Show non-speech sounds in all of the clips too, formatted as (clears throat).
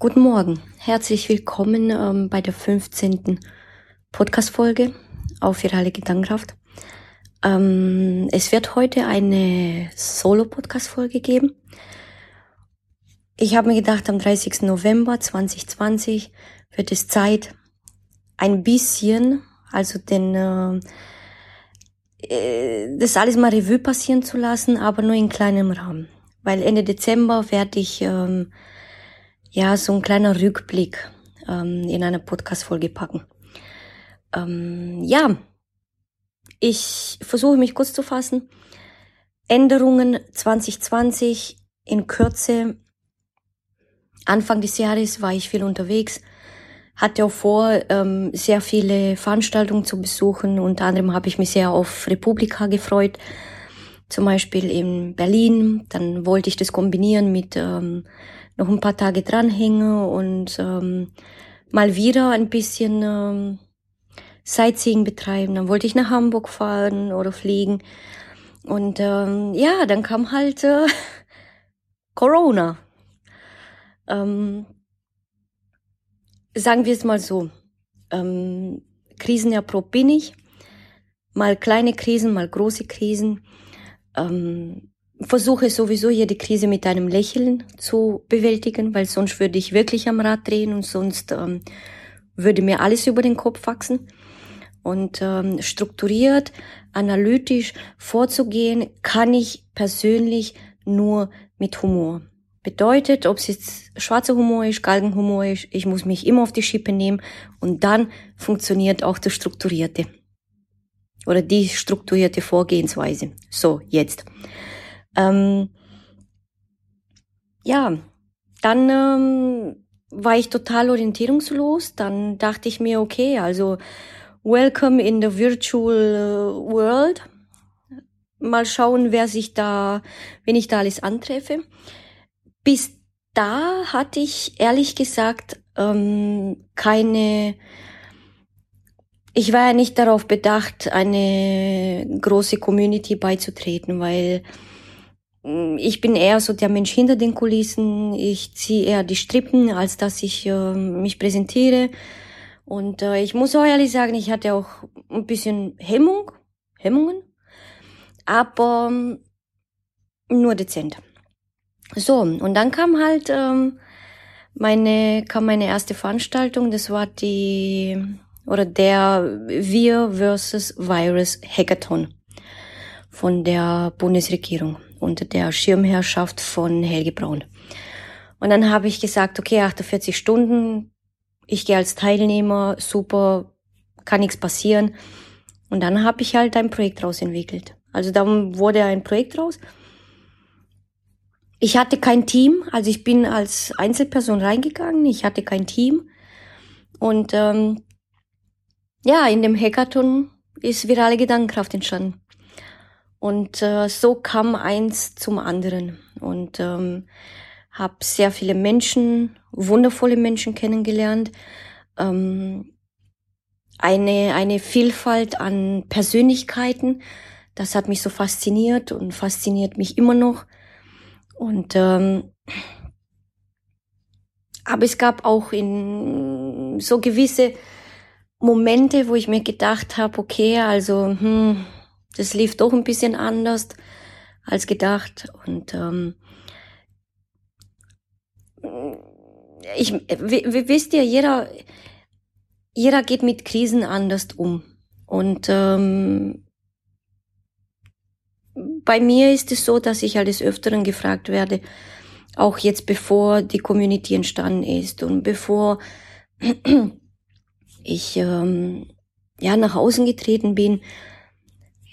Guten Morgen, herzlich willkommen ähm, bei der 15. Podcast-Folge auf Virale Gedankenkraft. Ähm, es wird heute eine Solo-Podcast-Folge geben. Ich habe mir gedacht, am 30. November 2020 wird es Zeit, ein bisschen, also den, äh, äh, das alles mal Revue passieren zu lassen, aber nur in kleinem Rahmen. Weil Ende Dezember werde ich ähm, ja so ein kleiner Rückblick ähm, in einer Podcast-Folge packen. Ähm, ja, ich versuche mich kurz zu fassen. Änderungen 2020 in Kürze. Anfang des Jahres war ich viel unterwegs, hatte auch vor, ähm, sehr viele Veranstaltungen zu besuchen. Unter anderem habe ich mich sehr auf Republika gefreut, zum Beispiel in Berlin. Dann wollte ich das kombinieren mit ähm, noch ein paar Tage dranhängen und ähm, mal wieder ein bisschen ähm, Sightseeing betreiben. Dann wollte ich nach Hamburg fahren oder fliegen. Und ähm, ja, dann kam halt äh, (laughs) Corona. Ähm, sagen wir es mal so. Ähm, krisenerprobt bin ich. Mal kleine Krisen, mal große Krisen. Ähm, versuche sowieso hier die Krise mit einem Lächeln zu bewältigen, weil sonst würde ich wirklich am Rad drehen und sonst ähm, würde mir alles über den Kopf wachsen. Und ähm, strukturiert, analytisch vorzugehen, kann ich persönlich nur mit Humor. Bedeutet, ob es jetzt schwarzer Humor ist, Galgenhumor ist, ich muss mich immer auf die Schippe nehmen und dann funktioniert auch das Strukturierte. Oder die strukturierte Vorgehensweise. So, jetzt. Ähm, ja, dann ähm, war ich total orientierungslos. Dann dachte ich mir, okay, also welcome in the virtual äh, world. Mal schauen, wer sich da, wenn ich da alles antreffe. Bis da hatte ich ehrlich gesagt ähm, keine ich war ja nicht darauf bedacht, eine große Community beizutreten, weil ich bin eher so der Mensch hinter den Kulissen. Ich ziehe eher die Strippen, als dass ich äh, mich präsentiere. Und äh, ich muss auch ehrlich sagen, ich hatte auch ein bisschen Hemmung, Hemmungen, aber ähm, nur dezent. So, und dann kam halt ähm, meine, kam meine erste Veranstaltung, das war die, oder der Wir versus Virus Hackathon von der Bundesregierung unter der Schirmherrschaft von Helge Braun. Und dann habe ich gesagt, okay, 48 Stunden, ich gehe als Teilnehmer, super, kann nichts passieren. Und dann habe ich halt ein Projekt raus entwickelt. Also dann wurde ein Projekt raus. Ich hatte kein Team, also ich bin als Einzelperson reingegangen, ich hatte kein Team. Und ähm, ja, in dem Hackathon ist virale Gedankenkraft entstanden. Und äh, so kam eins zum anderen und ähm, habe sehr viele Menschen, wundervolle Menschen kennengelernt. Ähm, eine, eine Vielfalt an Persönlichkeiten. Das hat mich so fasziniert und fasziniert mich immer noch. Und ähm, aber es gab auch in so gewisse Momente, wo ich mir gedacht habe, okay, also hm, das lief doch ein bisschen anders als gedacht. Und ähm, ich, wie, wie wisst ihr, jeder, jeder geht mit Krisen anders um. Und ähm, bei mir ist es so, dass ich alles Öfteren gefragt werde, auch jetzt bevor die Community entstanden ist und bevor (clears throat) ich ähm, ja nach außen getreten bin,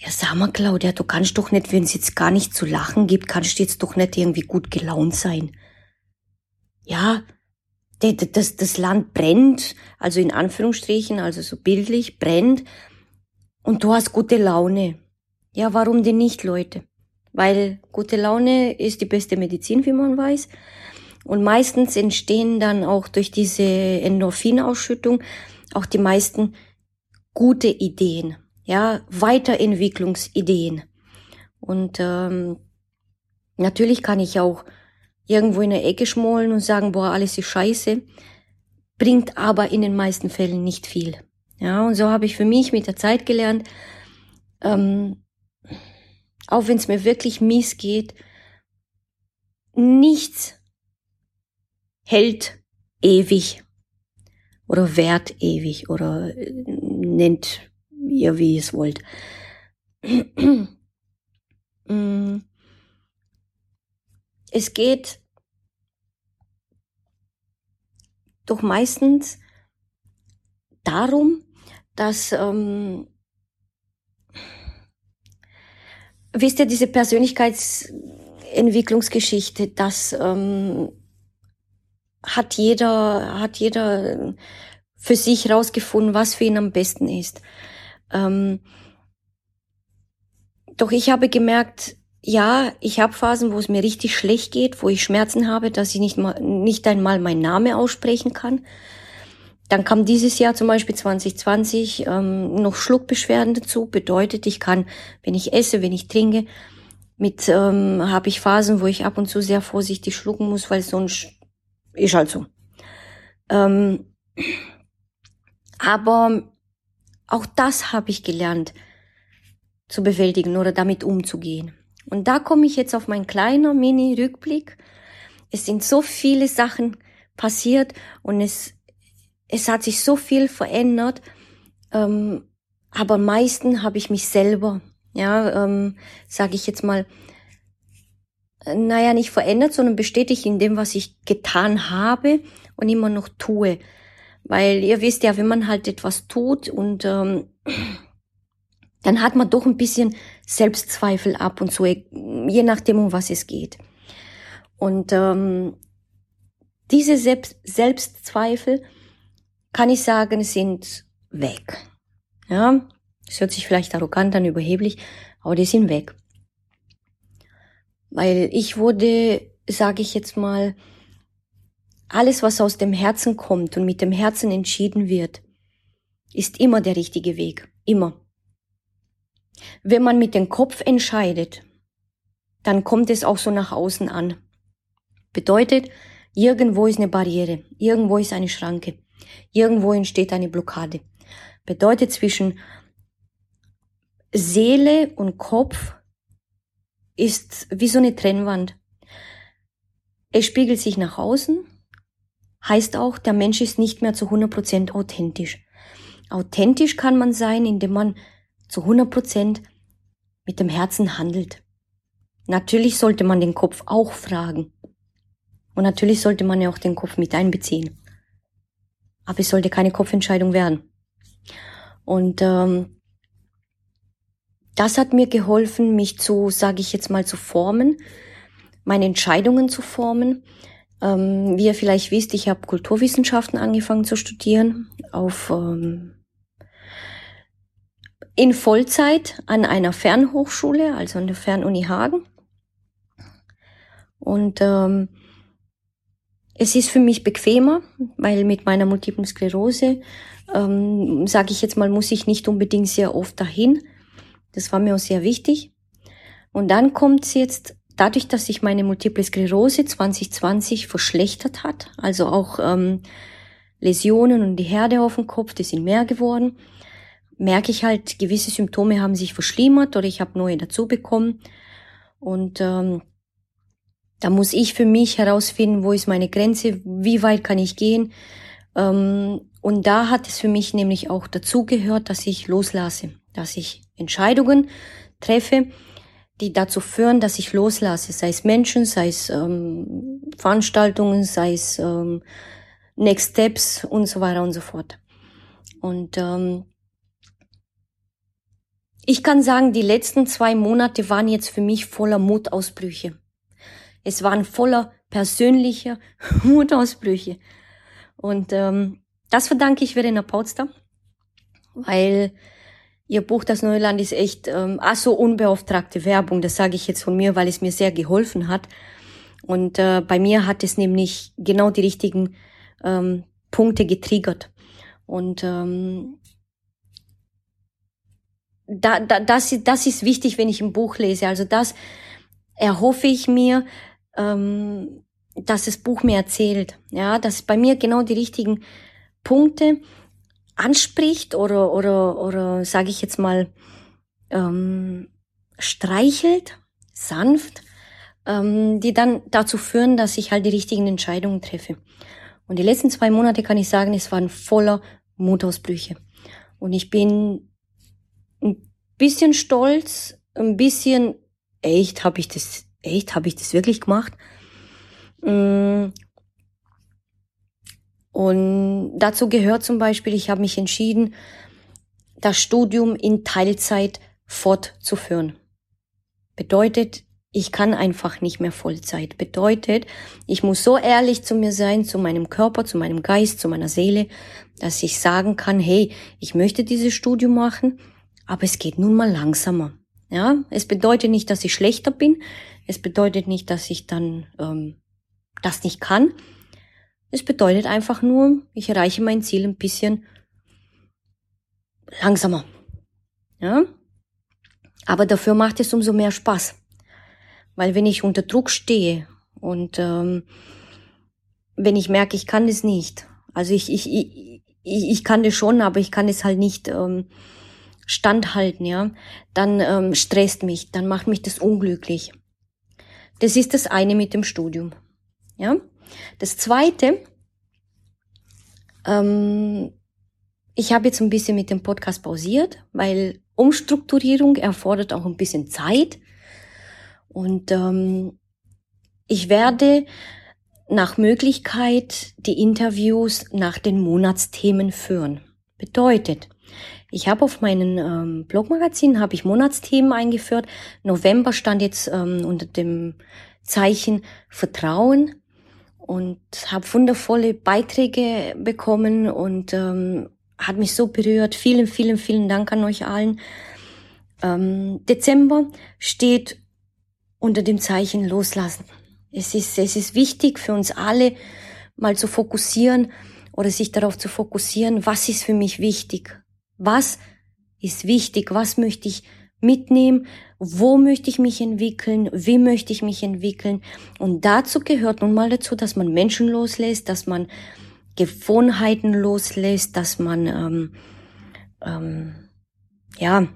ja, sag mal, Claudia, du kannst doch nicht, wenn es jetzt gar nicht zu lachen gibt, kannst du jetzt doch nicht irgendwie gut gelaunt sein. Ja, das, das Land brennt, also in Anführungsstrichen, also so bildlich, brennt, und du hast gute Laune. Ja, warum denn nicht, Leute? Weil gute Laune ist die beste Medizin, wie man weiß. Und meistens entstehen dann auch durch diese Endorphinausschüttung auch die meisten gute Ideen ja, Weiterentwicklungsideen. Und ähm, natürlich kann ich auch irgendwo in der Ecke schmollen und sagen, boah, alles ist scheiße, bringt aber in den meisten Fällen nicht viel. Ja, und so habe ich für mich mit der Zeit gelernt, ähm, auch wenn es mir wirklich mies geht, nichts hält ewig oder währt ewig oder äh, nennt ihr, wie ihr es wollt. (clears throat) Mm. es geht doch meistens darum, dass ähm, wisst ihr, diese Persönlichkeitsentwicklungsgeschichte, das ähm, hat jeder, hat jeder für sich rausgefunden, was für ihn am besten ist. Ähm, doch ich habe gemerkt, ja, ich habe Phasen, wo es mir richtig schlecht geht, wo ich Schmerzen habe, dass ich nicht mal, nicht einmal meinen Namen aussprechen kann. Dann kam dieses Jahr zum Beispiel 2020 ähm, noch Schluckbeschwerden dazu. Bedeutet, ich kann, wenn ich esse, wenn ich trinke, mit ähm, habe ich Phasen, wo ich ab und zu sehr vorsichtig schlucken muss, weil sonst ist halt so. Ähm, aber auch das habe ich gelernt zu bewältigen oder damit umzugehen. Und da komme ich jetzt auf mein kleiner Mini-Rückblick. Es sind so viele Sachen passiert und es, es hat sich so viel verändert. Ähm, aber am meisten habe ich mich selber, ja, ähm, sage ich jetzt mal, naja, nicht verändert, sondern bestätigt in dem, was ich getan habe und immer noch tue. Weil ihr wisst ja, wenn man halt etwas tut und ähm, (clears throat) dann hat man doch ein bisschen Selbstzweifel ab und zu, je nachdem, um was es geht. Und ähm, diese Selbst Selbstzweifel, kann ich sagen, sind weg. Ja, es hört sich vielleicht arrogant an, überheblich, aber die sind weg. Weil ich wurde, sage ich jetzt mal, alles, was aus dem Herzen kommt und mit dem Herzen entschieden wird, ist immer der richtige Weg. Immer. Wenn man mit dem Kopf entscheidet, dann kommt es auch so nach außen an. Bedeutet, irgendwo ist eine Barriere, irgendwo ist eine Schranke, irgendwo entsteht eine Blockade. Bedeutet zwischen Seele und Kopf ist wie so eine Trennwand. Es spiegelt sich nach außen, heißt auch, der Mensch ist nicht mehr zu 100% authentisch. Authentisch kann man sein, indem man zu 100% mit dem Herzen handelt. Natürlich sollte man den Kopf auch fragen. Und natürlich sollte man ja auch den Kopf mit einbeziehen. Aber es sollte keine Kopfentscheidung werden. Und ähm, das hat mir geholfen, mich zu, sage ich jetzt mal, zu formen, meine Entscheidungen zu formen. Ähm, wie ihr vielleicht wisst, ich habe Kulturwissenschaften angefangen zu studieren auf ähm, in Vollzeit an einer Fernhochschule, also an der Fernuni Hagen. Und ähm, es ist für mich bequemer, weil mit meiner Multiplen Sklerose, ähm, sage ich jetzt mal, muss ich nicht unbedingt sehr oft dahin. Das war mir auch sehr wichtig. Und dann kommt es jetzt, dadurch, dass sich meine Multiple Sklerose 2020 verschlechtert hat, also auch ähm, Läsionen und die Herde auf dem Kopf, die sind mehr geworden, merke ich halt, gewisse Symptome haben sich verschlimmert oder ich habe neue dazu bekommen. Und ähm, da muss ich für mich herausfinden, wo ist meine Grenze, wie weit kann ich gehen. Ähm, und da hat es für mich nämlich auch dazu gehört, dass ich loslasse, dass ich Entscheidungen treffe, die dazu führen, dass ich loslasse, sei es Menschen, sei es ähm, Veranstaltungen, sei es ähm, Next Steps und so weiter und so fort. Und ähm, ich kann sagen, die letzten zwei Monate waren jetzt für mich voller Mutausbrüche. Es waren voller persönlicher (laughs) Mutausbrüche. Und ähm, das verdanke ich Verena Pautster, weil Ihr Buch Das Neuland ist echt ähm, ach so unbeauftragte Werbung. Das sage ich jetzt von mir, weil es mir sehr geholfen hat. Und äh, bei mir hat es nämlich genau die richtigen ähm, Punkte getriggert. Und ähm, da, da, das, das ist wichtig, wenn ich ein Buch lese. Also das erhoffe ich mir, ähm, dass das Buch mir erzählt, ja, dass bei mir genau die richtigen Punkte anspricht oder oder oder sage ich jetzt mal ähm, streichelt, sanft, ähm, die dann dazu führen, dass ich halt die richtigen Entscheidungen treffe. Und die letzten zwei Monate kann ich sagen, es waren voller Mutausbrüche. Und ich bin ein bisschen stolz, ein bisschen echt habe ich das, echt habe ich das wirklich gemacht. Mm. Und dazu gehört zum Beispiel, ich habe mich entschieden, das Studium in Teilzeit fortzuführen. Bedeutet, ich kann einfach nicht mehr Vollzeit. Bedeutet, ich muss so ehrlich zu mir sein, zu meinem Körper, zu meinem Geist, zu meiner Seele, dass ich sagen kann, hey, ich möchte dieses Studium machen, aber es geht nun mal langsamer. Ja, es bedeutet nicht, dass ich schlechter bin. Es bedeutet nicht, dass ich dann ähm, das nicht kann. Es bedeutet einfach nur, ich erreiche mein Ziel ein bisschen langsamer. Ja, aber dafür macht es umso mehr Spaß. Weil wenn ich unter Druck stehe und ähm, wenn ich merke, ich kann es nicht, also ich, ich, ich, ich kann das schon, aber ich kann es halt nicht ähm, standhalten, ja, dann ähm, stresst mich, dann macht mich das unglücklich. Das ist das eine mit dem Studium. Ja. Das zweite, ähm, ich habe jetzt ein bisschen mit dem Podcast pausiert, weil Umstrukturierung erfordert auch ein bisschen Zeit. Und ähm, ich werde nach Möglichkeit die Interviews nach den Monatsthemen führen. Bedeutet, ich habe auf meinen ähm, Blogmagazin habe ich Monatsthemen eingeführt. November stand jetzt ähm, unter dem Zeichen Vertrauen und habe wundervolle Beiträge bekommen und ähm, hat mich so berührt. Vielen, vielen, vielen Dank an euch allen. Ähm, Dezember steht unter dem Zeichen loslassen. Es ist, es ist wichtig für uns alle, mal zu fokussieren oder sich darauf zu fokussieren, was ist für mich wichtig? Was ist wichtig? Was möchte ich mitnehmen? Wo möchte ich mich entwickeln? Wie möchte ich mich entwickeln? Und dazu gehört nun mal dazu, dass man Menschen loslässt, dass man Gewohnheiten loslässt, dass man ähm, ähm, ja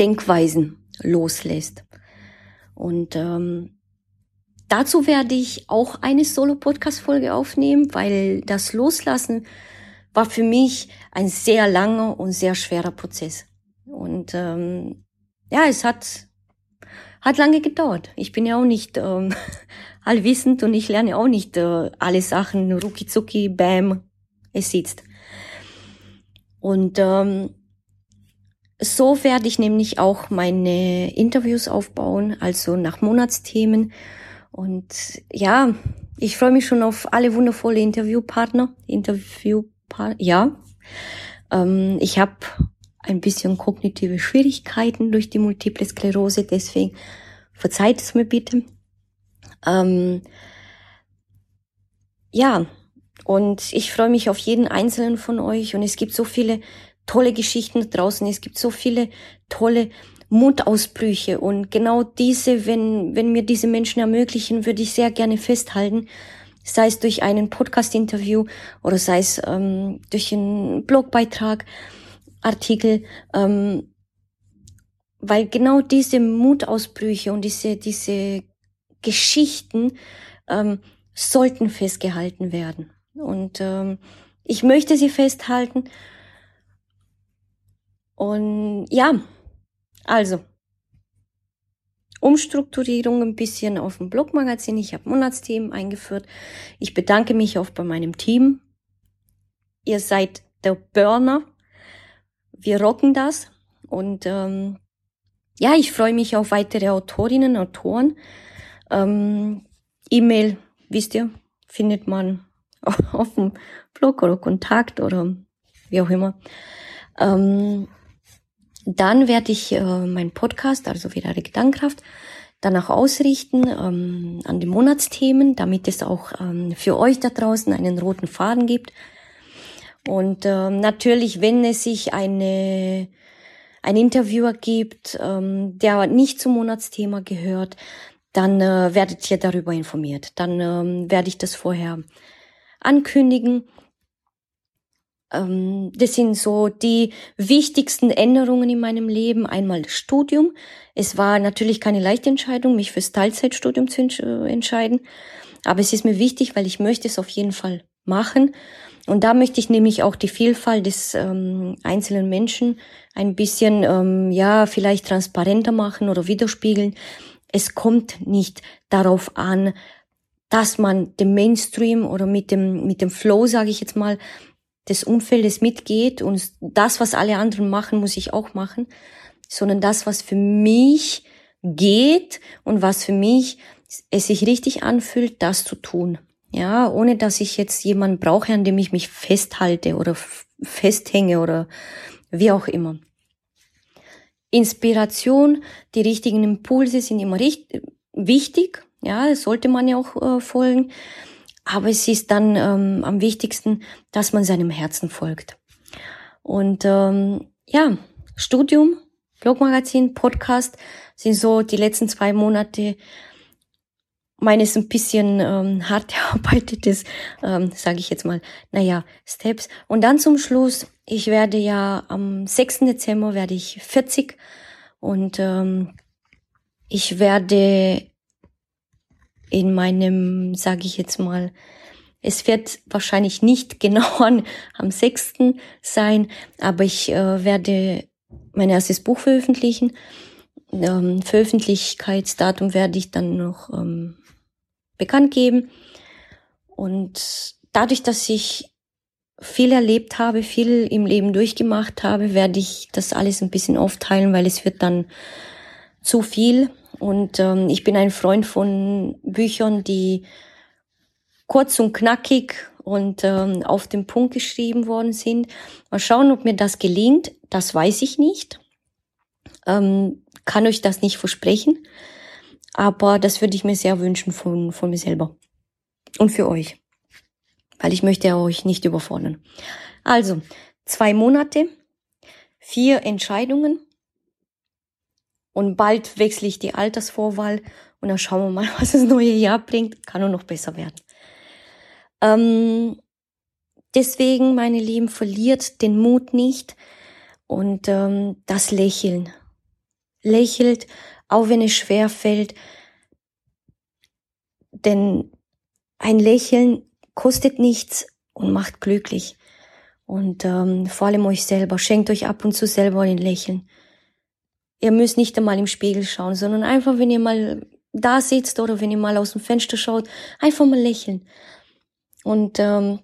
Denkweisen loslässt. Und ähm, dazu werde ich auch eine Solo-Podcast-Folge aufnehmen, weil das Loslassen war für mich ein sehr langer und sehr schwerer Prozess. Und ähm, ja, es hat hat lange gedauert. Ich bin ja auch nicht ähm, (laughs) allwissend und ich lerne auch nicht äh, alle Sachen rucki zucki, bam, es sitzt. Und ähm, so werde ich nämlich auch meine Interviews aufbauen, also nach Monatsthemen. Und ja, ich freue mich schon auf alle wundervolle Interviewpartner. Interviewpartner, ja. Ähm, ich habe ein bisschen kognitive Schwierigkeiten durch die Multiple Sklerose, deswegen verzeiht es mir bitte. Ähm, ja, und ich freue mich auf jeden einzelnen von euch und es gibt so viele tolle Geschichten draußen. Es gibt so viele tolle Mutausbrüche und genau diese, wenn, wenn mir diese Menschen ermöglichen, würde ich sehr gerne festhalten, sei es durch einen Podcast-Interview oder sei es ähm, durch einen Blogbeitrag, Artikel, ähm, weil genau diese Mutausbrüche und diese, diese Geschichten ähm, sollten festgehalten werden. Und ähm, ich möchte sie festhalten und ja, also Umstrukturierung ein bisschen auf dem Blogmagazin. Ich habe Monatsthemen eingeführt. Ich bedanke mich auch bei meinem Team. Ihr seid der Burner. Wir rocken das. Und ähm, ja, ich freue mich auf weitere Autorinnen, Autoren. Ähm, E-Mail, wisst ihr, findet man (laughs) auf dem Blog oder Kontakt oder wie auch immer. Ähm, dann werde ich äh, meinen Podcast, also wieder Gedankenkraft, danach ausrichten ähm, an die Monatsthemen, damit es auch ähm, für euch da draußen einen roten Faden gibt. Und ähm, natürlich, wenn es sich eine ein Interviewer gibt, ähm, der nicht zum Monatsthema gehört, dann äh, werdet ihr darüber informiert. Dann ähm, werde ich das vorher ankündigen. Ähm, das sind so die wichtigsten Änderungen in meinem Leben. Einmal das Studium. Es war natürlich keine leichte Entscheidung, mich fürs Teilzeitstudium zu äh, entscheiden. Aber es ist mir wichtig, weil ich möchte es auf jeden Fall machen. Und da möchte ich nämlich auch die Vielfalt des ähm, einzelnen Menschen ein bisschen, ähm, ja, vielleicht transparenter machen oder widerspiegeln. Es kommt nicht darauf an, dass man dem Mainstream oder mit dem, mit dem Flow, sage ich jetzt mal, des Umfeldes mitgeht und das, was alle anderen machen, muss ich auch machen, sondern das, was für mich geht und was für mich es sich richtig anfühlt, das zu tun. Ja, ohne dass ich jetzt jemanden brauche, an dem ich mich festhalte oder festhänge oder wie auch immer. Inspiration, die richtigen Impulse sind immer richtig, wichtig. Ja, sollte man ja auch äh, folgen. Aber es ist dann ähm, am wichtigsten, dass man seinem Herzen folgt. Und ähm, ja, Studium, Blogmagazin, Podcast sind so die letzten zwei Monate meines ein bisschen ähm, hart (laughs) erarbeitetes, ähm, sage ich jetzt mal, naja, Steps. Und dann zum Schluss, ich werde ja am 6. Dezember werde ich 40 und ähm, ich werde in meinem, sage ich jetzt mal, es wird wahrscheinlich nicht (laughs) genau an, am 6. sein, aber ich äh, werde mein erstes Buch veröffentlichen. Ähm, Veröffentlichkeitsdatum werde ich dann noch ähm, bekannt geben. Und dadurch, dass ich viel erlebt habe, viel im Leben durchgemacht habe, werde ich das alles ein bisschen aufteilen, weil es wird dann zu viel. Und ähm, ich bin ein Freund von Büchern, die kurz und knackig und ähm, auf den Punkt geschrieben worden sind. Mal schauen, ob mir das gelingt. Das weiß ich nicht. Ähm, kann euch das nicht versprechen. Aber das würde ich mir sehr wünschen von, von mir selber. Und für euch. Weil ich möchte euch nicht überfordern. Also, zwei Monate, vier Entscheidungen. Und bald wechsle ich die Altersvorwahl und dann schauen wir mal, (laughs) was das neue Jahr bringt. Kann nur noch besser werden. Ähm, deswegen, meine Lieben, verliert den Mut nicht und ähm, das Lächeln. Lächelt, auch wenn es schwer fällt. Denn ein Lächeln kostet nichts und macht glücklich. Und ähm, vor allem euch selber, schenkt euch ab und zu selber ein Lächeln. Ihr müsst nicht einmal im Spiegel schauen, sondern einfach, wenn ihr mal da sitzt oder wenn ihr mal aus dem Fenster schaut, einfach mal lächeln. Und ähm,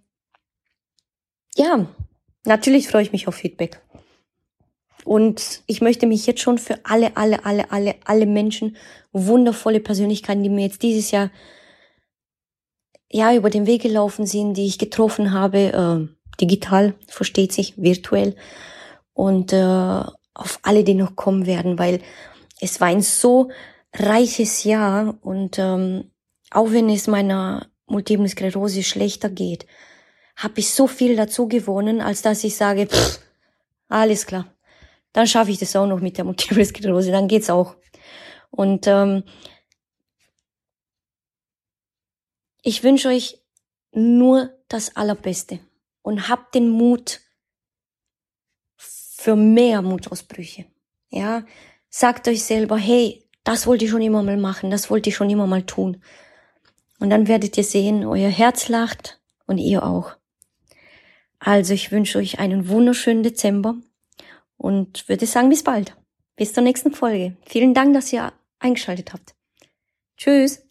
ja, natürlich freue ich mich auf Feedback. Und ich möchte mich jetzt schon für alle, alle, alle, alle, alle Menschen, wundervolle Persönlichkeiten, die mir jetzt dieses Jahr ja über den Weg gelaufen sind, die ich getroffen habe, äh, digital, versteht sich, virtuell. Und äh, auf alle, die noch kommen werden, weil es war ein so reiches Jahr und ähm, auch wenn es meiner Multiple Sklerose schlechter geht, habe ich so viel dazu gewonnen, als dass ich sage, pff, alles klar, dann schaffe ich das auch noch mit der Multiple Sklerose, dann geht's auch. Und ähm, ich wünsche euch nur das Allerbeste und habt den Mut für mehr Mutausbrüche. Ja, sagt euch selber, hey, das wollte ich schon immer mal machen, das wollte ich schon immer mal tun. Und dann werdet ihr sehen, euer Herz lacht und ihr auch. Also ich wünsche euch einen wunderschönen Dezember und würde sagen, bis bald. Bis zur nächsten Folge. Vielen Dank, dass ihr eingeschaltet habt. Tschüss.